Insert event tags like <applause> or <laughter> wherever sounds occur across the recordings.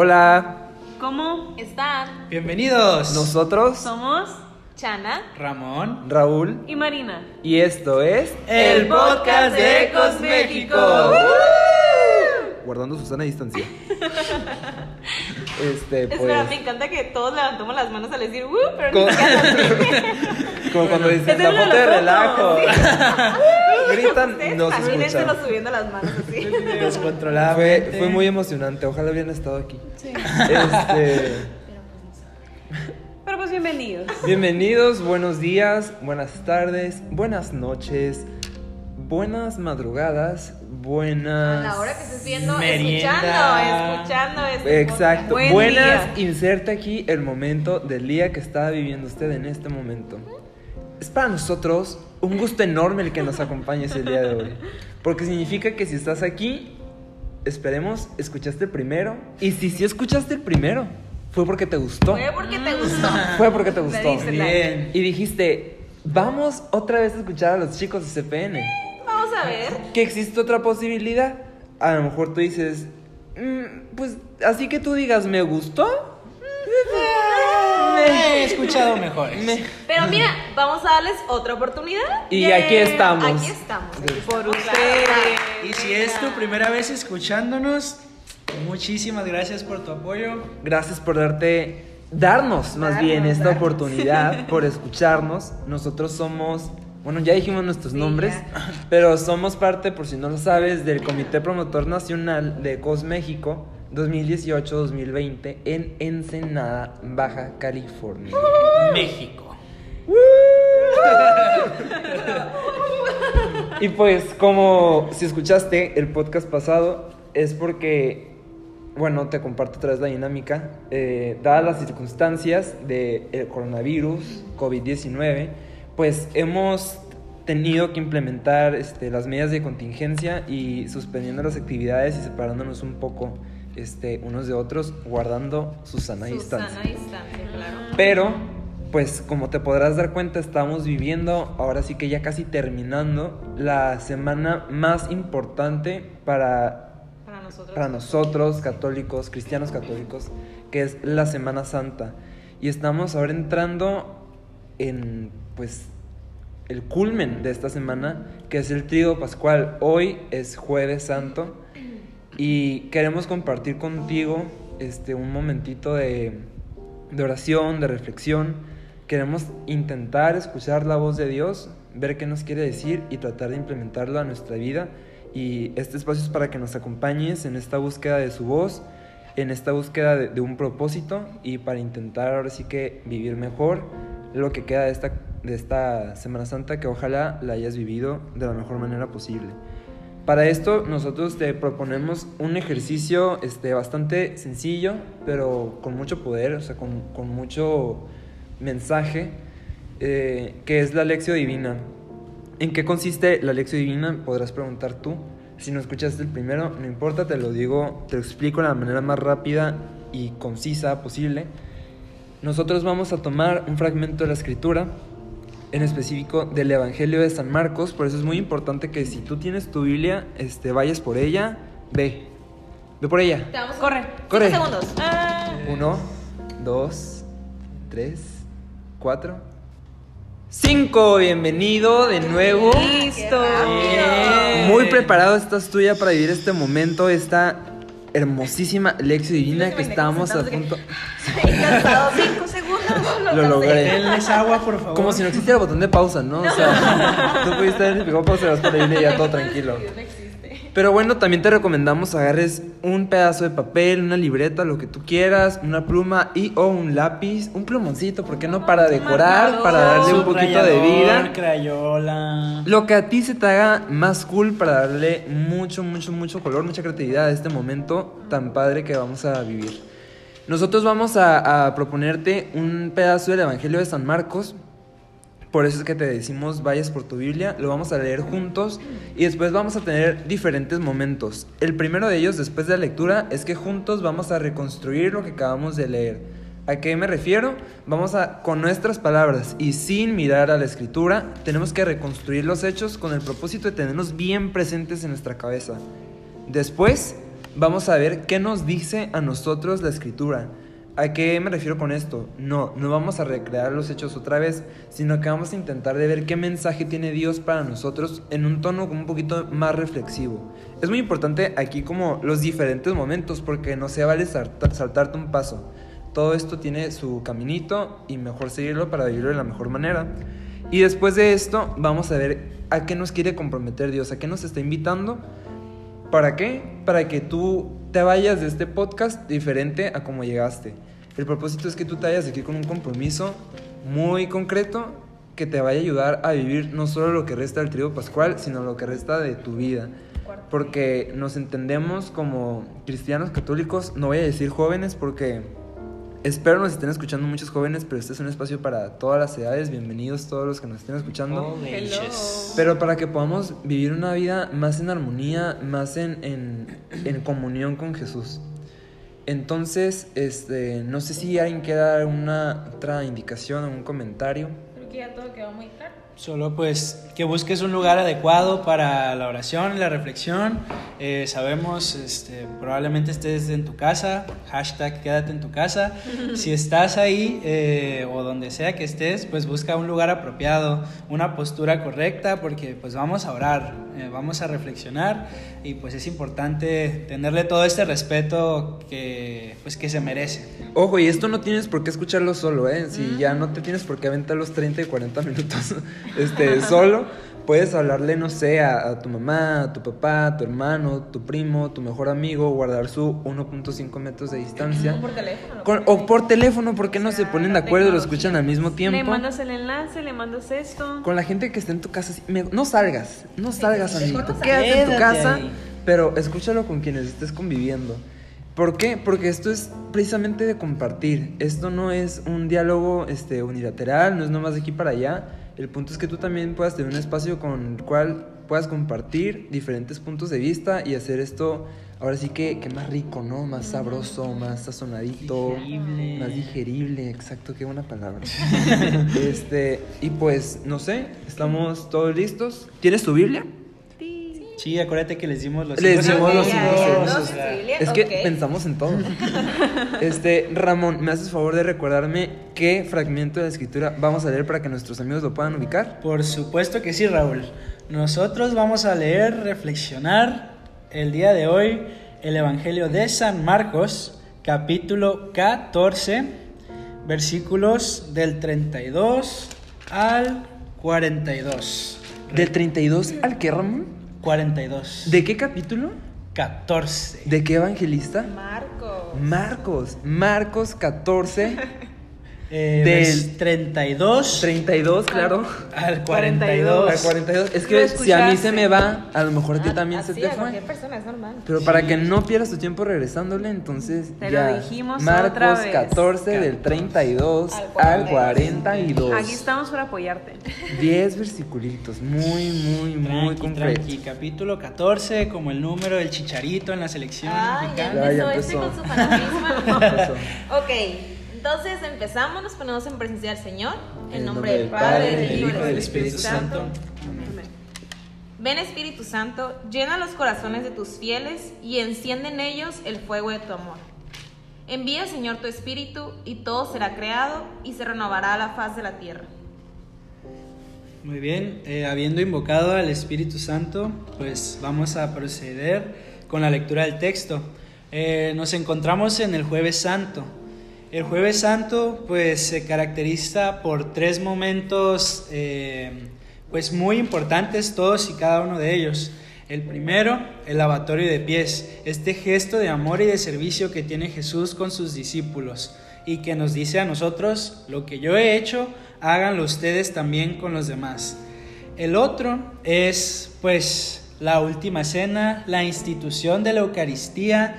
Hola, ¿Cómo están? Bienvenidos. nosotros, Somos Chana Ramón. Raúl, y Marina. y esto es El podcast de Ecos México. Guardando su sana distancia. <laughs> Este, pues. Espera, me encanta que todos levantamos las manos al decir, "Uh", pero Como, ni siquiera así. como cuando dicen Ese la foto de relajo. <laughs> Gritan, no se escucha. subiendo las manos así. <laughs> Descontroladamente. Fue, fue muy emocionante, ojalá hubieran estado aquí. Este, Pero pues bienvenidos. bienvenidos, buenos días, buenas tardes, buenas noches, buenas madrugadas, buenas. A la hora que estés viendo, Merienda. escuchando, escuchando este Exacto. Buen Buenas, día. inserte aquí el momento del día que está viviendo usted en este momento. Es para nosotros un gusto enorme el que nos acompañes el día de hoy. Porque significa que si estás aquí, esperemos, escuchaste el primero. Y si sí escuchaste el primero, fue porque te gustó. Fue porque te gustó. <laughs> Fue porque te gustó. Bien. Y dijiste, vamos otra vez a escuchar a los chicos de CPN Vamos a ver. que existe otra posibilidad. A lo mejor tú dices, "Mm, pues así que tú digas, ¿me gustó? He escuchado mejores. Me- Pero mira, vamos a darles otra oportunidad. Y aquí estamos. Aquí estamos. aquí Por estamos, ustedes. Y si es tu primera vez escuchándonos, muchísimas gracias por tu apoyo. Gracias por darte, darnos más Darnos, bien esta darnos. oportunidad, <laughs> por escucharnos. Nosotros somos, bueno, ya dijimos nuestros Sí, nombres, ya. pero somos parte, por si no lo sabes, del Comité Promotor Nacional de COS México 2018-2020 en Ensenada, Baja California. México. Y pues como si escuchaste el podcast pasado, es porque, bueno, te comparto otra vez la dinámica, eh, dadas las circunstancias del coronavirus, COVID-19, pues hemos tenido que implementar este, las medidas de contingencia y suspendiendo las actividades y separándonos un poco este, unos de otros, guardando su sana distancia. Susana distancia, claro. Pero, pues como te podrás dar cuenta, estamos viviendo, ahora sí que ya casi terminando, la semana más importante para, Para nosotros. para nosotros, católicos, cristianos católicos, que es la Semana Santa. Y estamos ahora entrando en, pues, el culmen de esta semana, que es el Trío Pascual. Hoy es Jueves Santo y queremos compartir contigo este, un momentito de, oración, de reflexión. Queremos intentar escuchar la voz de Dios, ver qué nos quiere decir y tratar de implementarlo a nuestra vida. Y este espacio es para que nos acompañes en esta búsqueda de su voz, en esta búsqueda de, de un propósito y para intentar ahora sí que vivir mejor lo que queda de esta, de esta Semana Santa, que ojalá la hayas vivido de la mejor manera posible. Para esto nosotros te proponemos un ejercicio este, bastante sencillo, pero con mucho poder, o sea, con, con mucho mensaje, eh, que es la lección divina. ¿En qué consiste la lección divina? Podrás preguntar tú. Si no escuchaste el primero, no importa, te lo digo, te lo explico de la manera más rápida y concisa posible. Nosotros vamos a tomar un fragmento de la escritura, en específico del Evangelio de San Marcos, por eso es muy importante que si tú tienes tu Biblia, este, vayas por ella, ve, ve por ella. Te vamos a correr. Corre. Cinco segundos. Ah. Uno, dos, tres, cuatro, cinco. Bienvenido de nuevo. Listo. Bien. Muy preparado estás tú ya para vivir este momento, esta hermosísima lección divina que estamos a punto. <laughs> Cansado cinco segundos. <laughs> Lo logré. Denles agua, por favor. Como si no existiera el botón de pausa, ¿no? O sea, <laughs> tú pudiste haber picado pausa y vas por ahí y ya todo tranquilo. No existe. Pero bueno, también te recomendamos agarres un pedazo de papel, una libreta, lo que tú quieras, una pluma y o un lápiz, un plumoncito, ¿por qué no? Para decorar, para darle un poquito de vida. Crayola. Lo que a ti se te haga más cool para darle mucho, mucho, mucho color, mucha creatividad a este momento tan padre que vamos a vivir. Nosotros vamos a, proponerte un pedazo del Evangelio de San Marcos. Por eso es que te decimos vayas por tu Biblia, lo vamos a leer juntos y después vamos a tener diferentes momentos. El primero de ellos después de la lectura es que juntos vamos a reconstruir lo que acabamos de leer. ¿A qué me refiero? Vamos a, con nuestras palabras y sin mirar a la escritura, tenemos que reconstruir los hechos con el propósito de tenerlos bien presentes en nuestra cabeza. Después, vamos a ver qué nos dice a nosotros la escritura. ¿A qué me refiero con esto? No, no vamos a recrear los hechos otra vez, sino que vamos a intentar de ver qué mensaje tiene Dios para nosotros en un tono como un poquito más reflexivo. Es muy importante aquí como los diferentes momentos, porque no se vale saltar- saltarte un paso. Todo esto tiene su caminito y mejor seguirlo para vivirlo de la mejor manera. Y después de esto vamos a ver a qué nos quiere comprometer Dios, a qué nos está invitando ¿Para qué? Para que tú te vayas de este podcast diferente a como llegaste. El propósito es que tú te vayas de aquí con un compromiso muy concreto que te vaya a ayudar a vivir no solo lo que resta del trío pascual, sino lo que resta de tu vida. Porque nos entendemos como cristianos católicos, no voy a decir jóvenes porque espero nos estén escuchando muchos jóvenes, pero este es un espacio para todas las edades. Bienvenidos todos los que nos estén escuchando. Oh. Pero para que podamos vivir una vida más en armonía, más en, en, en comunión con Jesús. Entonces, este, no sé si alguien quiera dar una otra indicación o un comentario. Creo que ya todo quedó muy claro. Solo pues que busques un lugar adecuado para la oración y la reflexión. Eh, sabemos, este, probablemente estés en tu casa, hashtag quédate en tu casa. <laughs> Si estás ahí eh, o donde sea que estés, pues busca un lugar apropiado, una postura correcta, porque pues vamos a orar, eh, vamos a reflexionar y pues es importante tenerle todo este respeto que pues que se merece. Ojo, y esto no tienes por qué escucharlo solo, ¿eh? Si ya no te tienes por qué aventar los 30 y 40 minutos <laughs> este, <laughs> solo, puedes hablarle, no sé, a, a tu mamá, a tu papá, a tu hermano, tu primo, tu mejor amigo, guardar su 1.5 metros de distancia. O por teléfono. Con- o por teléfono, ¿por qué no se ponen de acuerdo y lo escuchan al mismo tiempo? Le mandas el enlace, le mandas esto. Con la gente que está en tu casa, sí, me- no salgas, no salgas, amiguito. no Quédate en tu casa, ahí. pero escúchalo con quienes estés conviviendo. ¿Por qué? Porque esto es precisamente de compartir. Esto no es un diálogo este, unilateral, no es nomás de aquí para allá. El punto es que tú también puedas tener un espacio con el cual puedas compartir diferentes puntos de vista y hacer esto ahora sí que, que más rico, ¿no? Más sabroso, más sazonadito. Digerible. Más digerible, exacto, qué buena palabra. <laughs> este, y pues, no sé, estamos todos listos. ¿Tienes tu Biblia? Sí, acuérdate que les dimos los Les dimos los Es que pensamos en todo. <laughs> Este, Ramón, ¿me haces favor de recordarme qué fragmento de la escritura vamos a leer para que nuestros amigos lo puedan ubicar? Por supuesto que sí, Raúl. Nosotros vamos a leer, reflexionar el día de hoy el Evangelio de San Marcos, capítulo 14, versículos del 32 al 42. ¿Del 32 al qué, Ramón? 42. ¿De qué capítulo? 14. ¿De qué evangelista? Marco. Marcos. Marcos 14, <laughs> Eh, Del- vers- 32 32, claro. al 42. Al 42. Es Lo que si a mí se me va, a lo mejor a ti Ah, también se así, te a fue. persona es normal. Pero para que no pierdas tu tiempo regresándole, entonces Te lo ya. dijimos Marcos otra vez. 14 del 32 Al al 42. 42. Aquí estamos para apoyarte. 10 versiculitos, muy, muy, muy tranqui. Capítulo 14, como el número del chicharito en la selección Ay, ya mexicana. Ya, ya empezó este empezó. con su <laughs> ok, entonces empezamos, nos ponemos en presencia del Señor. En En nombre del Padre, del Hijo y del Espíritu Santo. Amén. Ven Espíritu Santo, llena los corazones de tus fieles y enciende en ellos el fuego de tu amor. Envía, Señor, tu Espíritu y todo será creado y se renovará la faz de la tierra. Muy bien, eh, habiendo invocado al Espíritu Santo, pues vamos a proceder con la lectura del texto. Eh, nos encontramos en el jueves santo. El jueves santo pues se caracteriza por tres momentos eh, pues muy importantes todos y cada uno de ellos. El primero, el lavatorio de pies, este gesto de amor y de servicio que tiene Jesús con sus discípulos y que nos dice a nosotros, lo que yo he hecho, háganlo ustedes también con los demás. El otro es pues la última cena, la institución de la Eucaristía,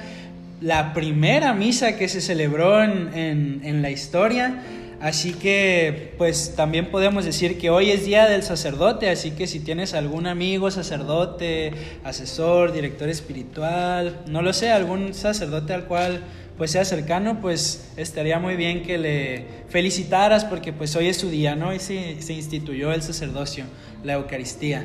la primera misa que se celebró en, en- la historia. Así que pues también podemos decir que hoy es día del sacerdote, así que si tienes algún amigo sacerdote, asesor, director espiritual, no lo sé, algún sacerdote al cual pues sea cercano, pues estaría muy bien que le felicitaras porque pues hoy es su día, ¿no? Y se, se instituyó el sacerdocio, la Eucaristía.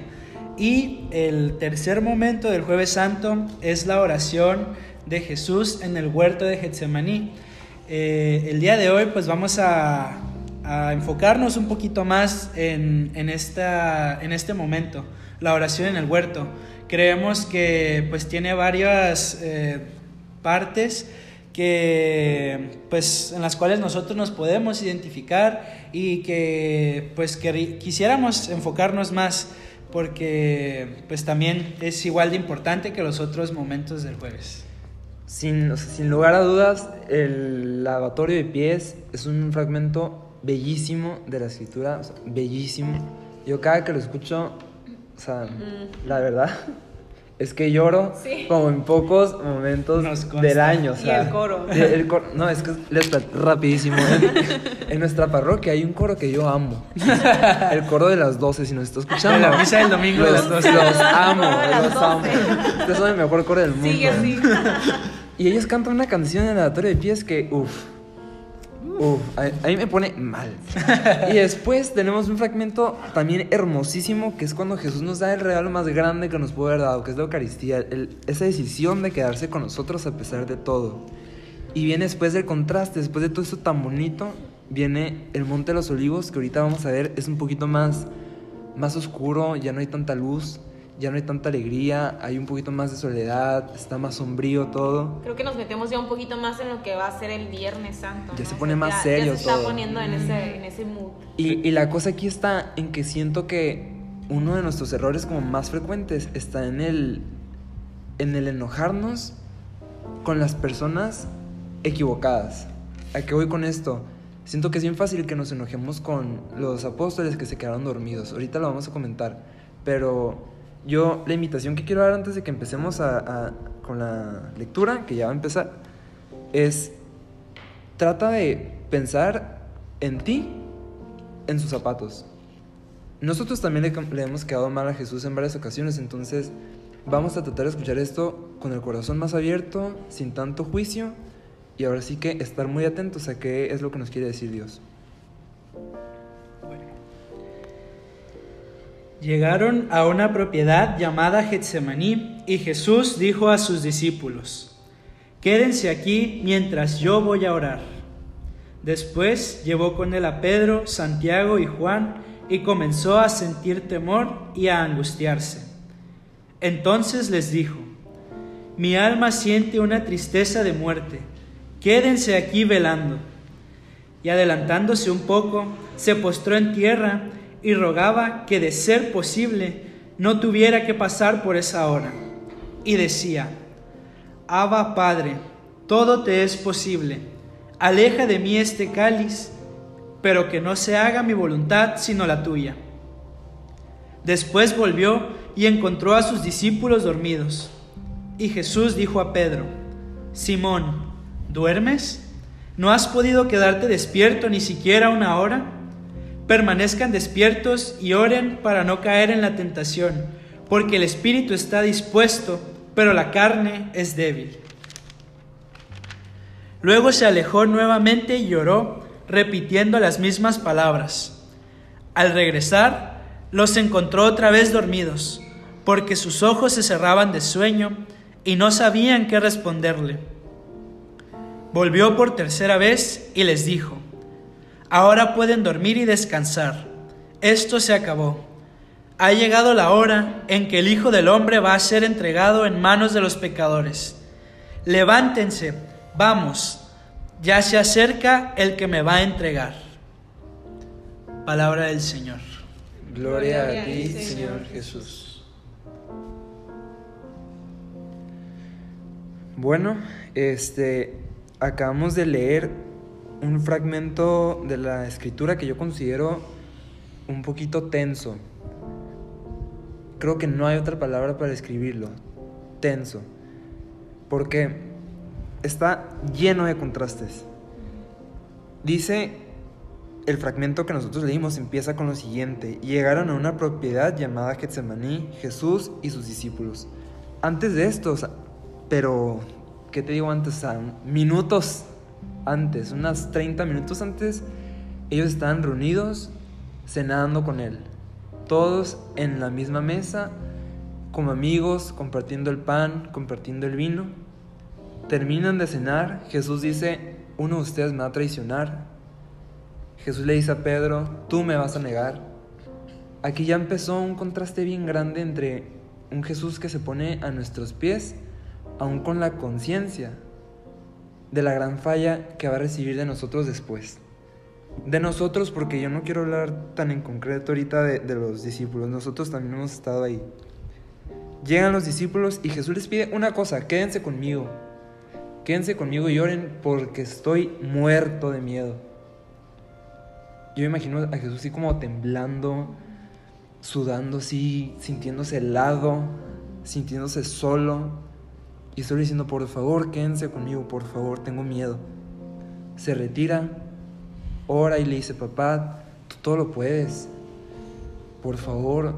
Y el tercer momento del jueves santo es la oración de Jesús en el huerto de Getsemaní. Eh, el día de hoy pues vamos a, enfocarnos un poquito más en, esta, en este momento, la oración en el huerto. Creemos que pues tiene varias eh, partes que pues en las cuales nosotros nos podemos identificar y que pues que quisiéramos enfocarnos más porque pues también es igual de importante que los otros momentos del jueves. Sin, sin lugar a dudas, el lavatorio de pies es un fragmento bellísimo de la escritura, bellísimo. Yo cada que lo escucho, o sea, mm. la verdad, es que lloro como en pocos momentos del año. O sea, y el coro. No, es que les rapidísimo. En, nuestra parroquia hay un coro que yo amo. El coro de las 12, si nos está escuchando. la misa del domingo los, de las 12. Los amo, los amo. Ustedes son el mejor coro del mundo. Sigue así. Y ellos cantan una canción en el lavatorio de pies que, uff Uf, a, mí me pone mal. <laughs> y después tenemos un fragmento también hermosísimo que es cuando Jesús nos da el regalo más grande que nos puede haber dado, que es la Eucaristía, esa decisión de quedarse con nosotros a pesar de todo. Y viene después del contraste, después de todo eso tan bonito, viene el Monte de los Olivos, que ahorita vamos a ver, es un poquito más, más oscuro, ya no hay tanta luz ya no hay tanta alegría, hay un poquito más de soledad, está más sombrío todo. Creo que nos metemos ya un poquito más en lo que va a ser el Viernes Santo. Ya se pone más serio ya se está poniendo en ese, en ese mood. Y, y la cosa aquí está en que siento que uno de nuestros errores como más frecuentes está en el, en el enojarnos con las personas equivocadas. ¿A qué voy con esto? Siento que es bien fácil que nos enojemos con los apóstoles que se quedaron dormidos. Ahorita lo vamos a comentar. Pero yo, la invitación que quiero dar antes de que empecemos con la lectura, que ya va a empezar, es trata de pensar en ti, en sus zapatos. Nosotros también le, le, hemos quedado mal a Jesús en varias ocasiones, entonces vamos a tratar de escuchar esto con el corazón más abierto, sin tanto juicio, y ahora sí que estar muy atentos a qué es lo que nos quiere decir Dios. Llegaron a una propiedad llamada Getsemaní y Jesús dijo a sus discípulos, Quédense aquí mientras yo voy a orar. Después llevó con él a Pedro, Santiago y Juan y comenzó a sentir temor y a angustiarse. Entonces les dijo, Mi alma siente una tristeza de muerte, quédense aquí velando. Y adelantándose un poco, se postró en tierra y rogaba que de ser posible no tuviera que pasar por esa hora. Y decía, Abba Padre, todo te es posible, aleja de mí este cáliz, pero que no se haga mi voluntad sino la tuya. Después volvió y encontró a sus discípulos dormidos. Y Jesús dijo a Pedro, Simón, ¿duermes? ¿No has podido quedarte despierto ni siquiera una hora? Permanezcan despiertos y oren para no caer en la tentación, porque el espíritu está dispuesto, pero la carne es débil. Luego se alejó nuevamente y lloró, repitiendo las mismas palabras. Al regresar, los encontró otra vez dormidos, porque sus ojos se cerraban de sueño y no sabían qué responderle. Volvió por tercera vez y les dijo, Ahora pueden dormir y descansar. Esto se acabó. Ha llegado la hora en que el Hijo del Hombre va a ser entregado en manos de los pecadores. Levántense, vamos, ya se acerca el que me va a entregar. Palabra del Señor. Gloria a ti, Señor Jesús. Bueno, este acabamos de leer un fragmento de la escritura que yo considero un poquito tenso. Creo que no hay otra palabra para describirlo. Tenso. Porque está lleno de contrastes. Dice el fragmento que nosotros leímos empieza con lo siguiente. Llegaron a una propiedad llamada Getsemaní, Jesús y sus discípulos. Antes de esto, pero, ¿qué te digo antes? minutos antes, unas 30 minutos antes, ellos estaban reunidos cenando con él. Todos en la misma mesa, como amigos, compartiendo el pan, compartiendo el vino. terminan de cenar, Jesús dice, uno de ustedes me va a traicionar. Jesús le dice a Pedro, tú me vas a negar. Aquí ya empezó un contraste bien grande entre un Jesús que se pone a nuestros pies, aún con la conciencia de la gran falla que va a recibir de nosotros después. De nosotros, porque yo no quiero hablar tan en concreto ahorita de, de los discípulos, nosotros también hemos estado ahí. Llegan los discípulos y Jesús les pide una cosa, quédense conmigo. Quédense conmigo y oren porque estoy muerto de miedo. Yo me imagino a Jesús así como temblando, sudando así, sintiéndose helado, sintiéndose solo. Y estoy diciendo, por favor, quédense conmigo, por favor, tengo miedo. Se retira, ora y le dice, papá, tú todo lo puedes. Por favor,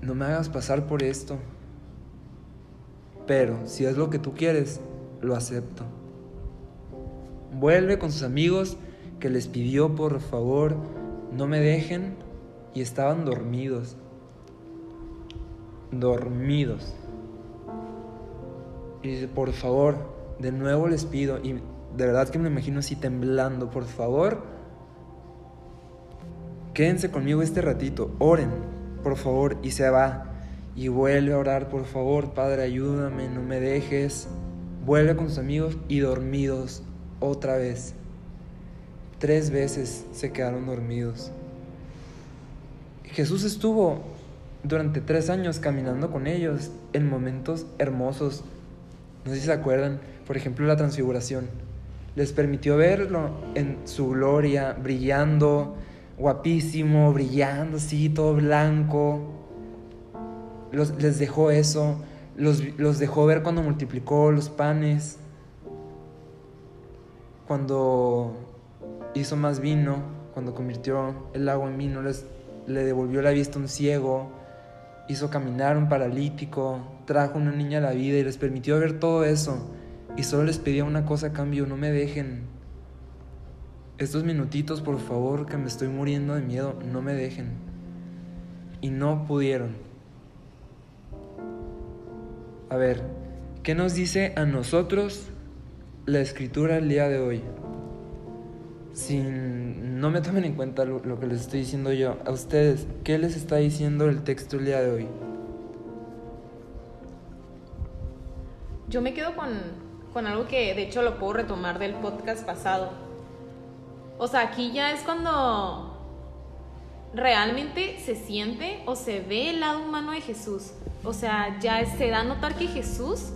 no me hagas pasar por esto. Pero si es lo que tú quieres, lo acepto. Vuelve con sus amigos que les pidió por favor no me dejen y estaban dormidos. Dormidos. Y por favor, de nuevo les pido, y de verdad que me imagino así temblando, por favor, quédense conmigo este ratito, oren, por favor, y se va. Y vuelve a orar, por favor, Padre, ayúdame, no me dejes. Vuelve con sus amigos y dormidos otra vez. Tres veces se quedaron dormidos. Jesús estuvo durante tres años caminando con ellos en momentos hermosos. No sé si se acuerdan, por ejemplo, la transfiguración. Les permitió verlo en su gloria, brillando, guapísimo, brillando así, todo blanco. les dejó eso, los, los dejó ver cuando multiplicó los panes, cuando hizo más vino, cuando convirtió el agua en vino, les, le devolvió la vista a un ciego, hizo caminar un paralítico, trajo una niña a la vida y les permitió ver todo eso. Y solo les pedía una cosa a cambio, no me dejen. Estos minutitos, por favor, que me estoy muriendo de miedo, no me dejen. Y no pudieron. A ver, ¿qué nos dice a nosotros la escritura el día de hoy? sin no me tomen en cuenta lo, que les estoy diciendo yo, a ustedes, ¿qué les está diciendo el texto el día de hoy? Yo me quedo con, con algo que de hecho lo puedo retomar del podcast pasado. O sea, aquí ya es cuando realmente se siente o se ve el lado humano de Jesús. O sea, ya se da a notar que Jesús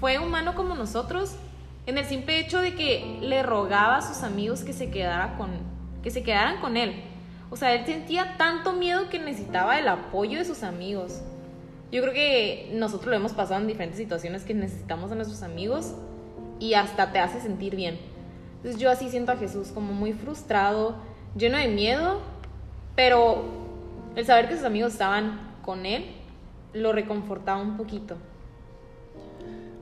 fue humano como nosotros en el simple hecho de que le rogaba a sus amigos que se, quedara con, que se quedaran con él. O sea, él sentía tanto miedo que necesitaba el apoyo de sus amigos. Yo creo que nosotros lo hemos pasado en diferentes situaciones que necesitamos a nuestros amigos y hasta te hace sentir bien. Entonces yo así siento a Jesús como muy frustrado, lleno de miedo, pero el saber que sus amigos estaban con él lo reconfortaba un poquito.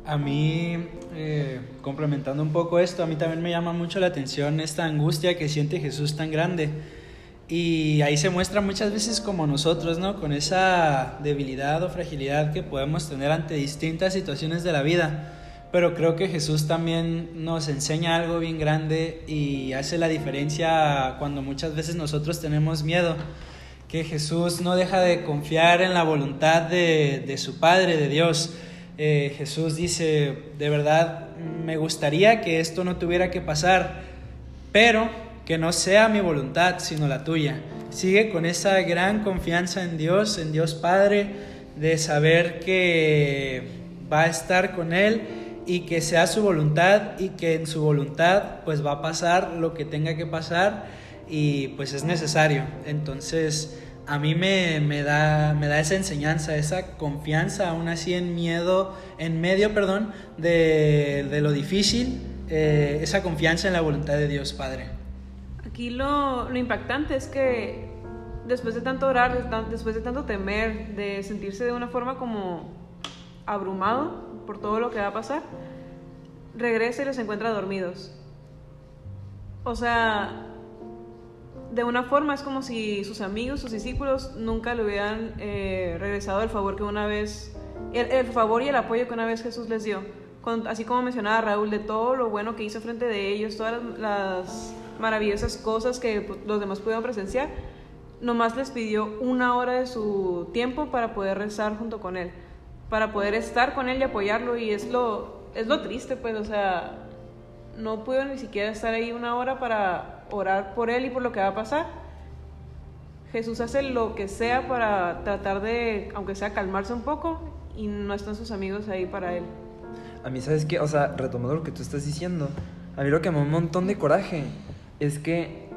A mí, eh, complementando un poco esto, a mí también me llama mucho la atención esta angustia que siente Jesús tan grande. Y ahí se muestra muchas veces como nosotros, ¿no? Con esa debilidad o fragilidad que podemos tener ante distintas situaciones de la vida. Pero creo que Jesús también nos enseña algo bien grande y hace la diferencia cuando muchas veces nosotros tenemos miedo. Que Jesús no deja de confiar en la voluntad de, de su Padre, de Dios eh, Jesús dice, de verdad me gustaría que esto no tuviera que pasar, pero que no sea mi voluntad, sino la tuya. Sigue con esa gran confianza en Dios, en Dios Padre, de saber que va a estar con Él y que sea su voluntad y que en su voluntad pues va a pasar lo que tenga que pasar y pues es necesario. Entonces, a mí me, da, esa enseñanza, esa confianza, aún así en miedo, en medio, perdón, de, de lo difícil, eh, esa confianza en la voluntad de Dios Padre. Aquí lo, lo impactante es que después de tanto orar, después de tanto temer, de sentirse de una forma como abrumado por todo lo que va a pasar, regresa y los encuentra dormidos. O sea, de una forma es como si sus amigos, sus discípulos nunca le hubieran eh, regresado el favor que una vez, el, favor y el apoyo que una vez Jesús les dio. con- así como mencionaba Raúl, de todo lo bueno que hizo frente de ellos, todas las, las maravillosas cosas que los demás pudieron presenciar, nomás les pidió una hora de su tiempo para poder rezar junto con él, para poder estar con él y apoyarlo, y es lo, es lo triste, pues, o sea, no pudo ni siquiera estar ahí una hora para orar por él y por lo que va a pasar. Jesús hace lo que sea para tratar de, aunque sea, calmarse un poco y no están sus amigos ahí para él. A mí, ¿sabes qué? O sea, retomando lo que tú estás diciendo, a mí lo que me da un montón de coraje es que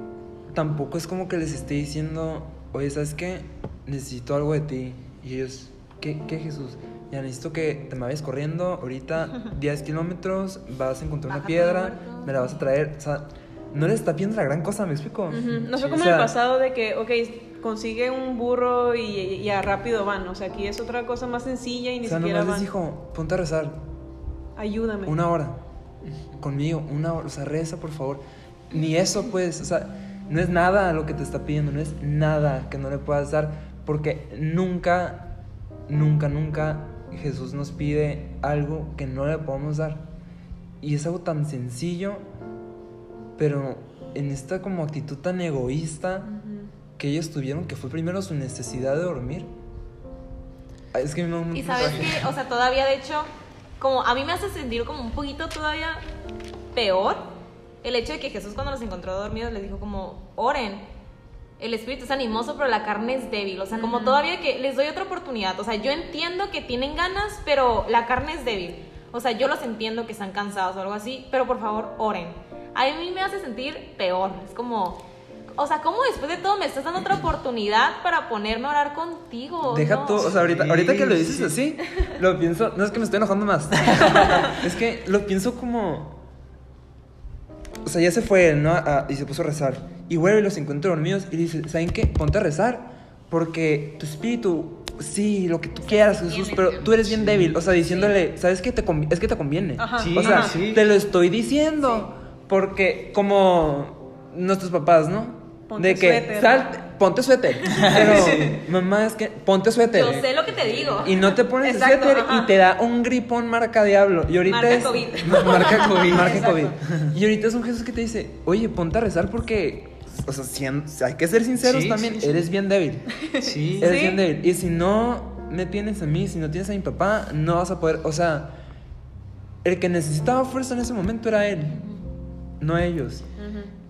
tampoco es como que les esté diciendo, oye, ¿sabes qué? Necesito algo de ti. Y ellos, ¿qué, qué Jesús? Ya necesito que te me vayas corriendo ahorita <laughs> 10 kilómetros, vas a encontrar una piedra, me la vas a traer. O sea, no le está pidiendo la gran cosa, ¿me explico? No fue Sí. como O sea, en el pasado de que, ok, consigue un burro y, y ya rápido van. O sea, aquí es otra cosa más sencilla y ni O sea, siquiera nomás van. les dijo, ponte a rezar. Ayúdame. Una hora. Conmigo, una hora. O sea, reza, por favor. Ni eso, pues. O sea, no es nada lo que te está pidiendo. No es nada que no le puedas dar. Porque nunca, nunca, nunca Jesús nos pide algo que no le podemos dar. Y es algo tan sencillo, pero en esta como actitud tan egoísta que ellos tuvieron, que fue primero su necesidad de dormir. Es que Y sabes que, o sea, todavía de hecho, como a mí me hace sentir como un poquito todavía peor el hecho de que Jesús cuando los encontró dormidos les dijo como, oren, el espíritu es animoso, pero la carne es débil. O sea, como todavía que les doy otra oportunidad. O sea, yo entiendo que tienen ganas, pero la carne es débil. O sea, yo los entiendo que están cansados o algo así, pero por favor, oren. A mí me hace sentir peor. Es como, o sea, ¿cómo después de todo me estás dando otra oportunidad para ponerme a orar contigo? Deja No. tú, o sea, ahorita, Sí, ahorita que lo dices sí. así, lo pienso, no es que me estoy enojando más, <laughs> es que lo pienso como, o sea, ya se fue él, ¿no? A- y se puso a rezar, y vuelve y los encuentra dormidos y dice, ¿saben qué? Ponte a rezar, porque tu espíritu, sí, lo que tú quieras, Jesús, pero tú eres bien Sí. débil, o sea, diciéndole, ¿sabes qué? Te es que te conviene, Ajá. Sí, o sea, sí. te lo estoy diciendo, porque como nuestros papás, ¿no? Ponte de que suéter. salte, ponte suéter. <laughs> Pero, mamá, es que ponte suéter. Yo sé lo que te digo. Y no te pones Exacto, suéter ajá. y te da un gripón marca diablo. Y ahorita Marca es. COVID. <laughs> No, marca COVID. Marca Exacto. COVID. Y ahorita es un Jesús que te dice, oye, ponte a rezar porque. O sea, hay que ser sinceros Sí, también. sí, sí. Eres bien débil. Sí. <laughs> Eres Sí. bien débil. Y si no me tienes a mí, si no tienes a mi papá, no vas a poder. O sea, el que necesitaba fuerza en ese momento era él, no ellos.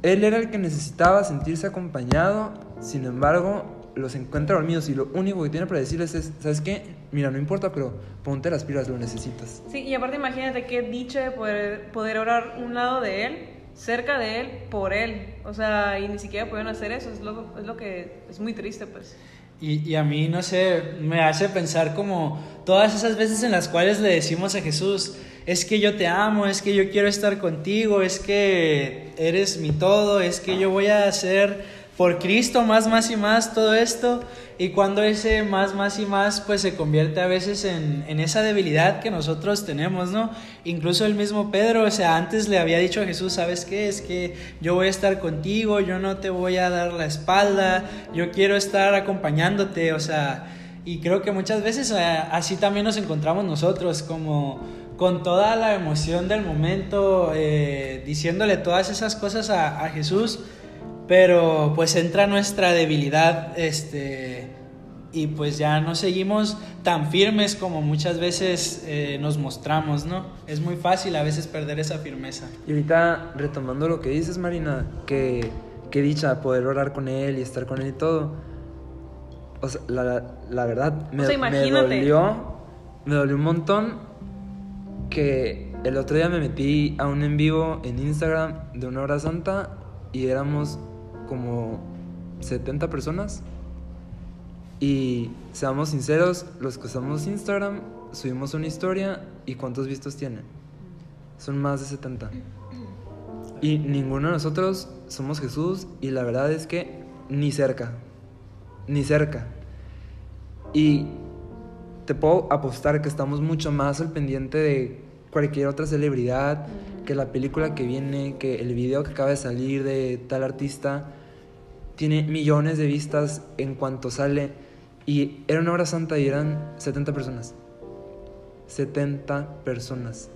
Él era el que necesitaba sentirse acompañado, sin embargo, los encuentra dormidos y lo único que tiene para decirles es, ¿sabes qué? Mira, no importa, pero ponte las pilas, lo necesitas. Sí, y aparte imagínate qué dicha de poder, poder orar un lado de él, cerca de él, por él. O sea, y ni siquiera pueden hacer eso, es lo, es lo que es muy triste, pues. Y, y a mí, no sé, me hace pensar como todas esas veces en las cuales le decimos a Jesús, es que yo te amo, es que yo quiero estar contigo, es que eres mi todo, es que yo voy a hacer por Cristo más, más y más todo esto. Y cuando ese más, más y más, pues se convierte a veces en, en esa debilidad que nosotros tenemos, ¿no? Incluso el mismo Pedro, o sea, antes le había dicho a Jesús, ¿sabes qué? Es que yo voy a estar contigo, yo no te voy a dar la espalda, yo quiero estar acompañándote, o sea, y creo que muchas veces eh, así también nos encontramos nosotros, como con toda la emoción del momento, eh, diciéndole todas esas cosas a, a Jesús, pero pues entra nuestra debilidad, este, y pues ya no seguimos tan firmes como muchas veces eh, nos mostramos, ¿no? Es muy fácil a veces perder esa firmeza. Y ahorita, retomando lo que dices, Marina, que, que dicha poder orar con él y estar con él y todo. O sea, la, la verdad, me, O sea, me dolió, me dolió un montón que el otro día me metí a un en vivo en Instagram de una hora santa y éramos como 70 personas. Y seamos sinceros, los que usamos Instagram, subimos una historia y ¿cuántos vistos tiene? Son más de 70. Y ninguno de nosotros somos Jesús y la verdad es que ni cerca, ni cerca. Y te puedo apostar que estamos mucho más al pendiente de cualquier otra celebridad, que la película que viene, que el video que acaba de salir de tal artista, tiene millones de vistas en cuanto sale. Y era una hora santa y eran 70 personas. 70 personas.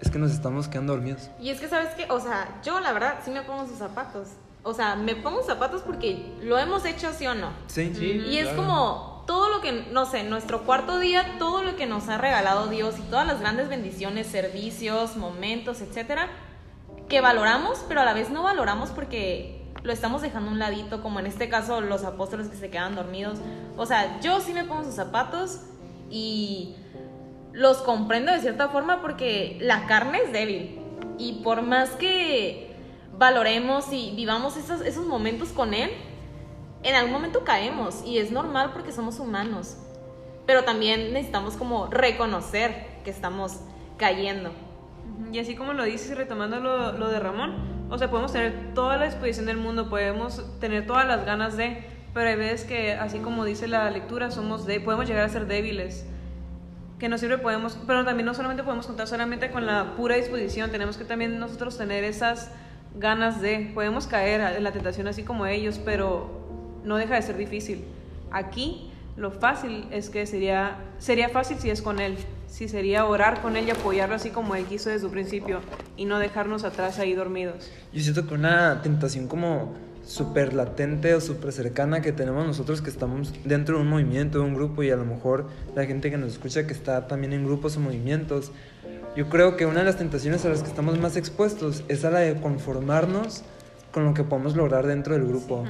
es que nos estamos quedando dormidos. Y es que, ¿sabes qué? O sea, yo la verdad sí me pongo sus zapatos. O sea, me pongo zapatos porque lo hemos hecho, ¿sí o no? Sí. y es como todo lo que, no sé, nuestro cuarto día, todo lo que nos ha regalado Dios y todas las grandes bendiciones, servicios, momentos, etcétera, que valoramos, pero a la vez no valoramos porque lo estamos dejando a un ladito, como en este caso los apóstoles que se quedan dormidos. O sea, yo sí me pongo sus zapatos y los comprendo de cierta forma porque la carne es débil. Y por más que valoremos y vivamos esos, esos momentos con Él, en algún momento caemos y es normal porque somos humanos. Pero también necesitamos como reconocer que estamos cayendo. Y así como lo dices retomando lo, lo de Ramón, o sea, podemos tener toda la disposición del mundo, podemos tener todas las ganas de, pero hay veces que, así como dice la lectura, somos de, podemos llegar a ser débiles que no siempre podemos, pero también no solamente podemos contar solamente con la pura disposición, tenemos que también nosotros tener esas ganas de, podemos caer en la tentación así como ellos, pero no deja de ser difícil. Aquí lo fácil es que sería, sería fácil si es con Él, si sería orar con Él y apoyarlo así como Él quiso desde un principio y no dejarnos atrás ahí dormidos. Yo siento que una tentación como súper latente o súper cercana que tenemos nosotros que estamos dentro de un movimiento, de un grupo y a lo mejor la gente que nos escucha que está también en grupos o movimientos. Yo creo que una de las tentaciones a las que estamos más expuestos es a la de conformarnos con lo que podemos lograr dentro del grupo.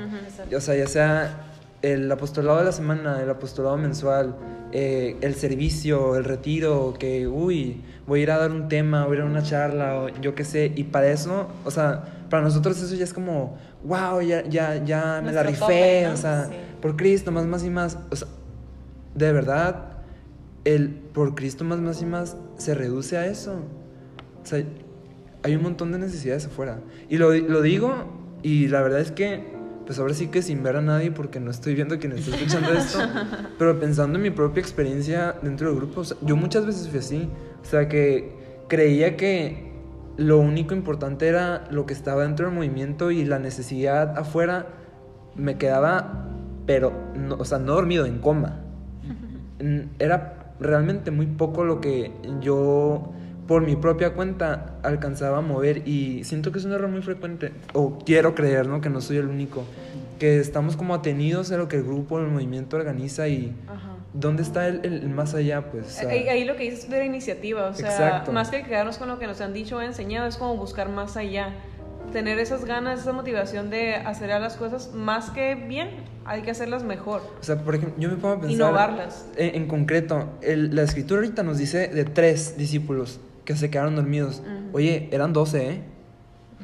o sea, ya sea el apostolado de la semana, el apostolado mensual, eh, el servicio, el retiro, que, uy, voy a ir a dar un tema, voy a ir a una charla, o yo qué sé, y para eso, o sea, para nosotros eso ya es como, wow, ya, ya, ya me la rifé, o sea, por Cristo, más, más y más. O sea, de verdad, el por Cristo, más, más y más, se reduce a eso. O sea, hay un montón de necesidades afuera. Y lo, lo digo, y la verdad es que, pues ahora sí que sin ver a nadie, porque no estoy viendo quien está escuchando <laughs> esto, pero pensando en mi propia experiencia dentro del grupo, yo muchas veces fui así. O sea, que creía que lo único importante era lo que estaba dentro del movimiento y la necesidad afuera me quedaba, pero, no, o sea, no dormido, en coma. <laughs> Era realmente muy poco lo que yo por mi propia cuenta alcanzaba a mover y siento que es un error muy frecuente, o quiero creer, ¿no? Que no soy el único, que estamos como atenidos a lo que el grupo, el movimiento organiza y... ¿Dónde está el, más allá? Pues, ahí, lo que dices es la iniciativa, o sea, más que quedarnos con lo que nos han dicho o enseñado, es como buscar más allá. Tener esas ganas, esa motivación de hacer las cosas más que bien, hay que hacerlas mejor. O sea, por ejemplo, yo me pongo a pensar. Innovarlas. En, concreto, la escritura ahorita nos dice de tres discípulos que se quedaron dormidos. Oye, eran doce, ¿eh?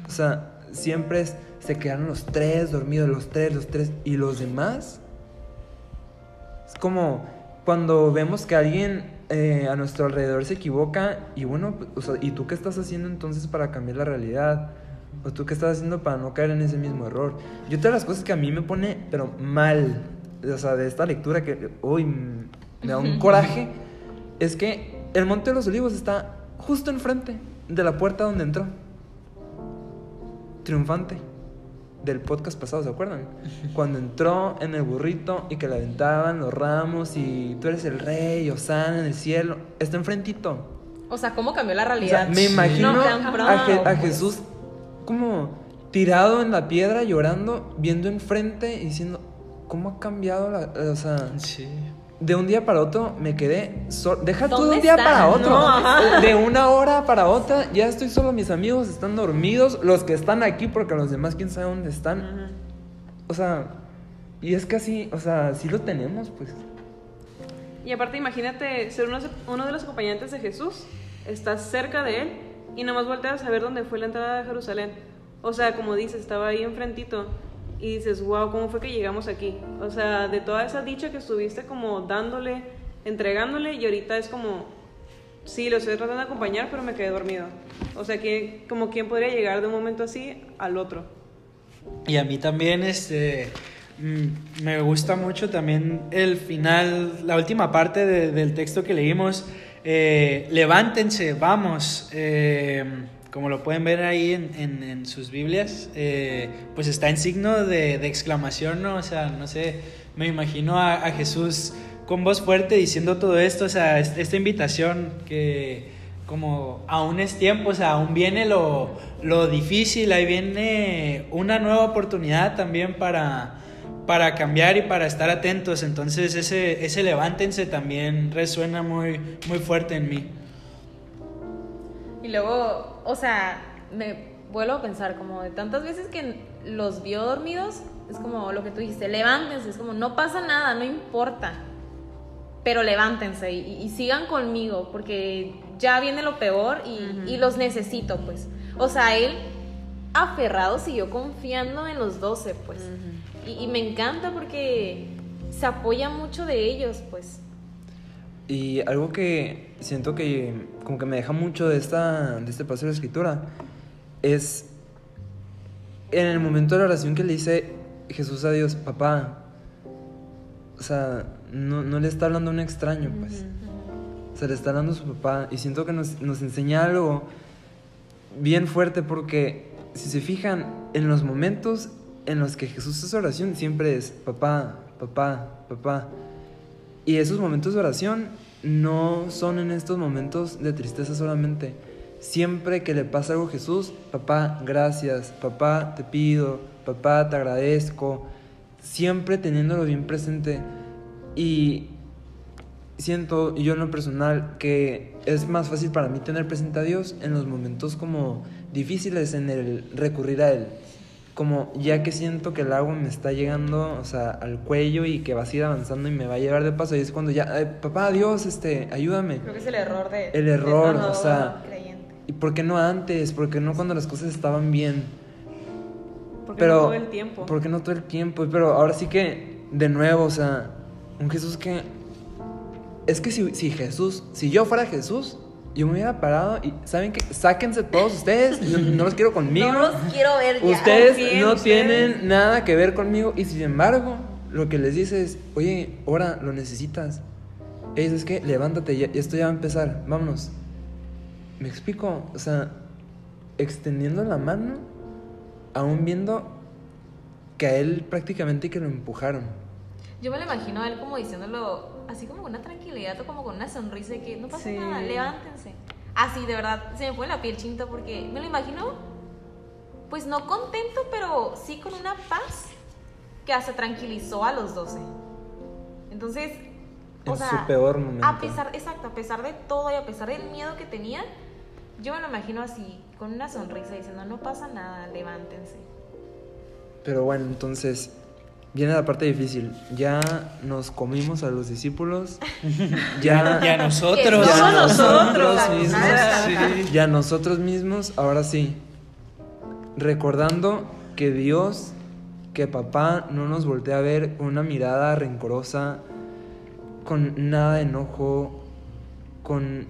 O sea, siempre se quedaron los tres dormidos, los tres, los tres. ¿Y los demás? Es como cuando vemos que alguien eh, a nuestro alrededor se equivoca y bueno, o sea, ¿y tú qué estás haciendo entonces para cambiar la realidad? ¿O tú qué estás haciendo para no caer en ese mismo error? Y otra de las cosas que a mí me pone, pero mal, o sea, de esta lectura que hoy me da un coraje, es que el Monte de los Olivos está justo enfrente de la puerta donde entró. Triunfante del podcast pasado, ¿se acuerdan? Cuando entró en el burrito y que le aventaban los ramos y tú eres el rey, Osana en el cielo, está enfrentito. O sea, ¿cómo cambió la realidad? me imagino a, Jesús como tirado en la piedra, llorando, viendo enfrente y diciendo, ¿cómo ha cambiado la... O sea, sí de un día para otro me quedé solo. Deja tú de un día para otro. <laughs> de una hora para otra, ya estoy solo. Mis amigos están dormidos. Los que están aquí, porque los demás, quién sabe dónde están. O sea, y es que así, o sea, sí lo tenemos, pues. Y aparte, imagínate ser uno, uno de los acompañantes de Jesús. Estás cerca de él y nomás volteas a ver dónde fue la entrada de Jerusalén. O sea, como dices, estaba ahí enfrentito y dices, wow, ¿cómo fue que llegamos aquí? O sea, de toda esa dicha que estuviste como dándole, entregándole y ahorita es como, sí, lo estoy tratando de acompañar, pero me quedé dormido. O sea, que como quién podría llegar de un momento así al otro. Y a mí también, este, mm, me gusta mucho también el final, la última parte del texto que leímos. Eh, levántense, vamos. Eh, como lo pueden ver ahí en, en, sus Biblias, eh, pues está en signo de, de, exclamación, ¿no? O sea, no sé, me imagino a, a, Jesús con voz fuerte diciendo todo esto, o sea, esta invitación que, como aún es tiempo, o sea, aún viene lo, lo difícil, ahí viene una nueva oportunidad también para, para cambiar y para estar atentos. Entonces ese, ese levántense también resuena muy, muy fuerte en mí. Y luego, o sea, me vuelvo a pensar, como de tantas veces que los vio dormidos, es como lo que tú dijiste, levántense, es como no pasa nada, no importa, pero levántense y, y sigan conmigo, porque ya viene lo peor y, y, los necesito, pues. O sea, él aferrado siguió confiando en los doce, pues. y, y me encanta porque se apoya mucho de ellos, pues. Y algo que siento que como que me deja mucho de, esta, de este paso de la escritura es en el momento de la oración que le dice Jesús a Dios, papá, o sea, no, no le está hablando a un extraño, pues. O sea, le está hablando a su papá. Y siento que nos, nos enseña algo bien fuerte porque si se fijan en los momentos en los que Jesús hace oración, siempre es papá, papá, papá. Y esos momentos de oración no son en estos momentos de tristeza solamente. Siempre que le pasa algo a Jesús, papá, gracias, papá, te pido, papá, te agradezco. Siempre teniéndolo bien presente. Y siento yo en lo personal que es más fácil para mí tener presente a Dios en los momentos como difíciles en el recurrir a Él como ya que siento que el agua me está llegando, o sea, al cuello y que va a seguir avanzando y me va a llevar de paso. Y es cuando ya, papá, Dios, este, ayúdame. Creo que es el error de... El error, de o sea... Creyente. ¿Y por qué no antes? ¿Por qué no cuando las cosas estaban bien? Porque no todo el tiempo. Porque no todo el tiempo. Pero ahora sí que, de nuevo, o sea, un Jesús que... Es que si, si Jesús, si yo fuera Jesús, yo me hubiera parado y ¿saben qué? Sáquense todos ustedes, no, los quiero conmigo. No los quiero ver ya. Ustedes no tienen nada que ver conmigo y sin embargo, lo que les dice es, oye, ahora lo necesitas. Ellos es que levántate, ya, esto ya va a empezar, vámonos. ¿Me explico? O sea, extendiendo la mano, aún viendo que a él prácticamente que lo empujaron. Yo me lo imagino a él como diciéndolo así como con una tranquilidad o como con una sonrisa de que no pasa nada, levántense. Así, de verdad, se me pone la piel chinta porque me lo imagino, pues no contento, pero sí con una paz que hasta tranquilizó a los doce. Entonces, o sea, su peor momento. A pesar, exacto, a pesar de todo y a pesar del miedo que tenía, yo me lo imagino así, con una sonrisa diciendo, no pasa nada, levántense. Pero bueno, entonces, Viene la parte difícil. Ya nos comimos a los discípulos. <laughs> Ya, ya nosotros. Ya nosotros, mismos. Ya nosotros mismos. Ahora sí. Recordando que Dios, que papá no nos voltea a ver con una mirada rencorosa, con nada de enojo, con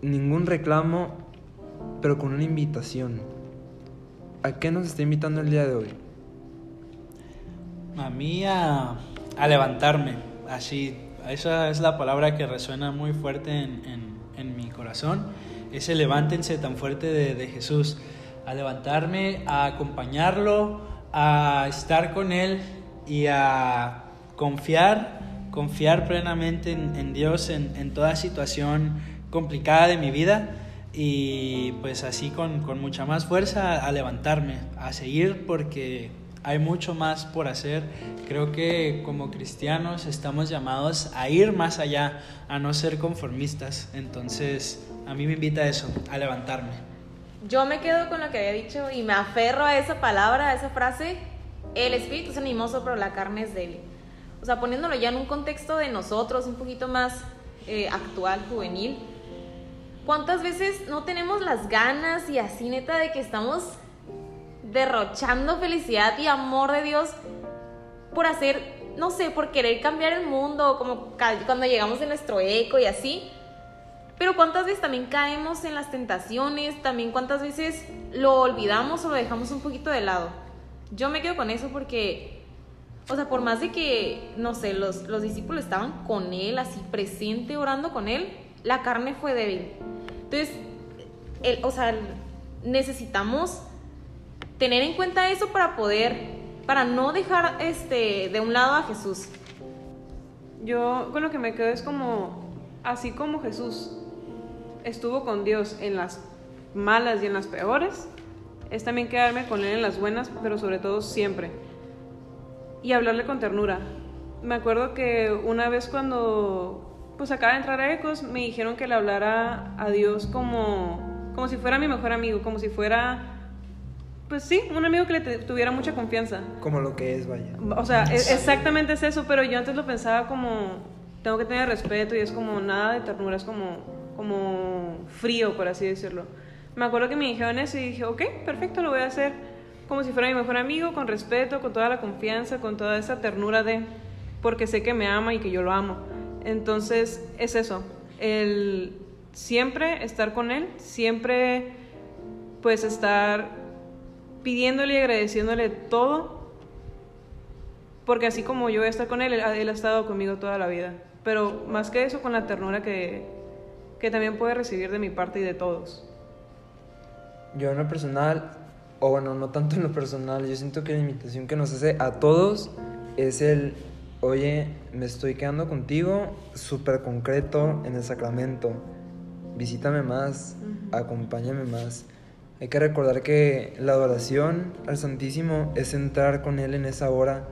ningún reclamo, pero con una invitación. ¿A qué nos está invitando el día de hoy? A mí a, levantarme, así, esa es la palabra que resuena muy fuerte en, en, mi corazón, ese levántense tan fuerte de, de, Jesús, a levantarme, a acompañarlo, a estar con Él y a confiar, confiar plenamente en, en Dios en, en, toda situación complicada de mi vida y pues así con, con mucha más fuerza a levantarme, a seguir porque hay mucho más por hacer. Creo que como cristianos estamos llamados a ir más allá, a no ser conformistas. Entonces, a mí me invita a eso, a levantarme. Yo me quedo con lo que había dicho y me aferro a esa palabra, a esa frase. El espíritu es animoso, pero la carne es débil. O sea, poniéndolo ya en un contexto de nosotros, un poquito más eh, actual, juvenil. ¿Cuántas veces no tenemos las ganas y así neta de que estamos derrochando felicidad y amor de Dios por hacer, no sé, por querer cambiar el mundo, como cuando llegamos en nuestro eco y así. Pero cuántas veces también caemos en las tentaciones, también cuántas veces lo olvidamos o lo dejamos un poquito de lado. Yo me quedo con eso porque, o sea, por más de que, no sé, los, los discípulos estaban con él, así presente, orando con él, la carne fue débil. Entonces, el, o sea, necesitamos tener en cuenta eso para poder, para no dejar este, de un lado a Jesús. Yo con lo que me quedo es como, así como Jesús estuvo con Dios en las malas y en las peores, es también quedarme con Él en las buenas, pero sobre todo siempre. Y hablarle con ternura. Me acuerdo que una vez cuando pues acaba de entrar a Ecos, me dijeron que le hablara a Dios como, como si fuera mi mejor amigo, como si fuera pues sí, un amigo que le tuviera mucha confianza. Como lo que es, vaya. O sea, e, exactamente es eso, pero yo antes lo pensaba como, tengo que tener respeto y es como nada de ternura, es como, como frío, por así decirlo. Me acuerdo que me dijeron eso y dije, ok, perfecto, lo voy a hacer como si fuera mi mejor amigo, con respeto, con toda la confianza, con toda esa ternura de, porque sé que me ama y que yo lo amo. Entonces, es eso, el siempre estar con él, siempre pues estar pidiéndole y agradeciéndole todo, porque así como yo voy a estar con él, él, ha estado conmigo toda la vida. Pero más que eso, con la ternura que, que también puede recibir de mi parte y de todos. Yo en lo personal, o bueno, no tanto en lo personal, yo siento que la invitación que nos hace a todos es el, oye, me estoy quedando contigo, súper concreto en el sacramento, visítame más, acompáñame más. Hay que recordar que la adoración al Santísimo es entrar con Él en esa hora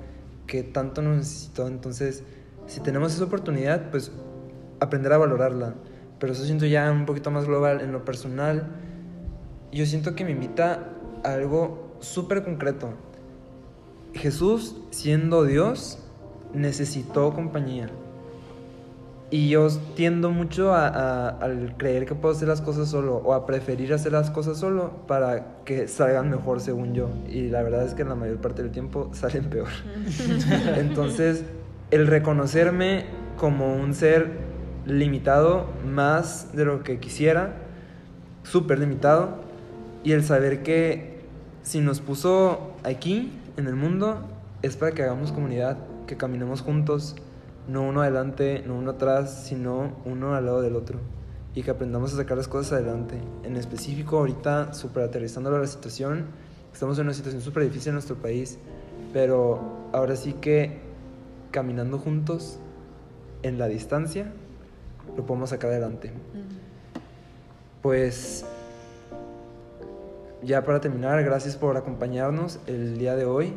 que tanto nos necesitó. Entonces, si tenemos esa oportunidad, pues aprender a valorarla. Pero eso siento ya un poquito más global. En lo personal, yo siento que me invita a algo súper concreto. Jesús, siendo Dios, necesitó compañía. Y yo tiendo mucho a, al creer que puedo hacer las cosas solo o a preferir hacer las cosas solo para que salgan mejor según yo. Y la verdad es que la mayor parte del tiempo <laughs> salen peor. <laughs> Entonces, el reconocerme como un ser limitado más de lo que quisiera, súper limitado, y el saber que si nos puso aquí en el mundo es para que hagamos comunidad, que caminemos juntos no uno adelante, no uno atrás, sino uno al lado del otro. Y que aprendamos a sacar las cosas adelante. En específico, ahorita, súper aterrizando la situación, estamos en una situación súper difícil en nuestro país, pero ahora sí que caminando juntos, en la distancia, lo podemos sacar adelante. Pues ya para terminar, gracias por acompañarnos el día de hoy.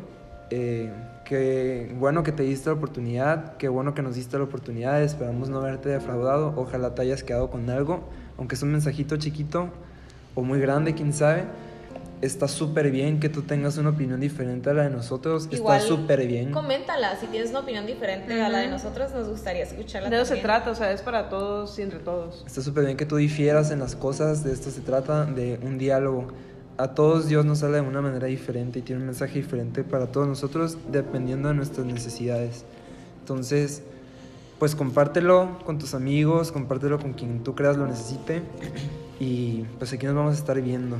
Eh, qué bueno que te diste la oportunidad, qué bueno que nos diste la oportunidad, esperamos no haberte defraudado, ojalá te hayas quedado con algo, aunque es un mensajito chiquito o muy grande, quién sabe. Está súper bien que tú tengas una opinión diferente a la de nosotros. está súper bien. Coméntala, si tienes una opinión diferente a la de nosotros, nos gustaría escucharla. De eso se trata, o sea, es para todos y entre todos. Está súper bien que tú difieras en las cosas, de esto se trata, de un diálogo a todos Dios nos habla de una manera diferente y tiene un mensaje diferente para todos nosotros dependiendo de nuestras necesidades. Entonces, pues compártelo con tus amigos, compártelo con quien tú creas lo necesite y pues aquí nos vamos a estar viendo.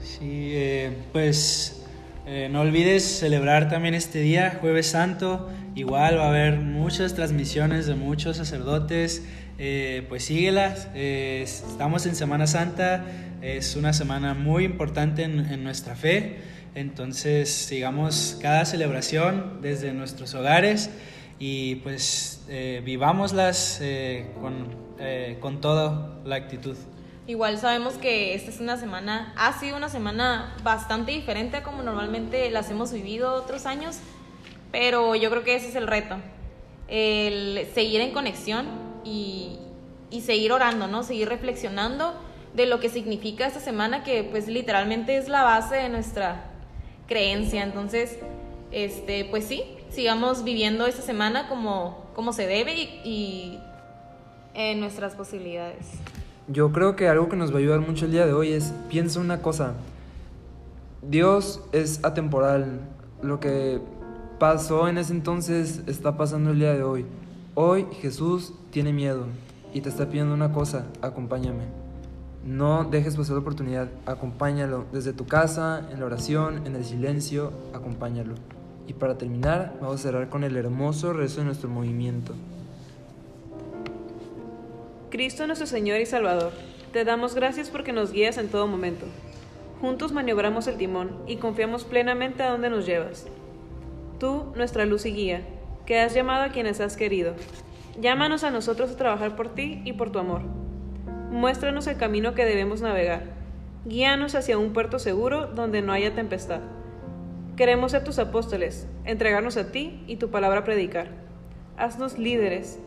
Sí, eh, pues eh, no olvides celebrar también este día, jueves santo, igual va a haber muchas transmisiones de muchos sacerdotes, eh, pues síguelas, estamos en Semana Santa es una semana muy importante en, nuestra fe, entonces sigamos cada celebración desde nuestros hogares y pues eh, vivámoslas eh, con, eh, con toda la actitud. Igual sabemos que esta es una semana, ha sido una semana bastante diferente a como normalmente las hemos vivido otros años, pero yo creo que ese es el reto, el seguir en conexión y, y seguir orando, ¿no? Seguir reflexionando de lo que significa esta semana, que pues literalmente es la base de nuestra creencia. Entonces, este, pues sí, sigamos viviendo esta semana como, como se debe y, en nuestras posibilidades. Yo creo que algo que nos va a ayudar mucho el día de hoy es, piensa una cosa, Dios es atemporal, lo que pasó en ese entonces está pasando el día de hoy. Hoy Jesús tiene miedo y te está pidiendo una cosa, acompáñame. No dejes pasar la oportunidad, acompáñalo desde tu casa, en la oración, en el silencio, acompáñalo. Y para terminar, vamos a cerrar con el hermoso rezo de nuestro movimiento. Cristo nuestro Señor y Salvador, te damos gracias porque nos guías en todo momento. Juntos maniobramos el timón y confiamos plenamente a donde nos llevas. Tú, nuestra luz y guía, que has llamado a quienes has querido. Llámanos a nosotros a trabajar por ti y por tu amor muéstranos el camino que debemos navegar. Guíanos hacia un puerto seguro donde no haya tempestad. Queremos ser tus apóstoles, entregarnos a ti y tu palabra predicar. Haznos líderes,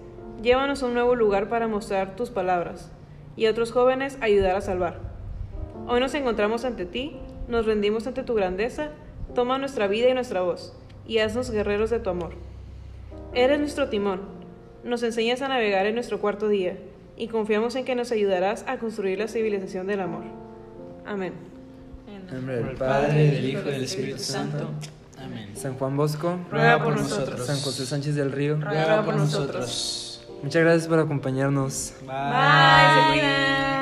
llévanos a un nuevo lugar para mostrar tus palabras y a otros jóvenes ayudar a salvar. Hoy nos encontramos ante ti, nos rendimos ante tu grandeza, toma nuestra vida y nuestra voz y haznos guerreros de tu amor. Eres nuestro timón, nos enseñas a navegar en nuestro cuarto día y confiamos en que nos ayudarás a construir la civilización del amor. Amén. En nombre del el Padre, del Hijo y del Espíritu Santo. Amén. San Juan Bosco, Ruega por nosotros. San José Sánchez del Río. Ruega por nosotros. Muchas gracias por acompañarnos. Bye, cuidan.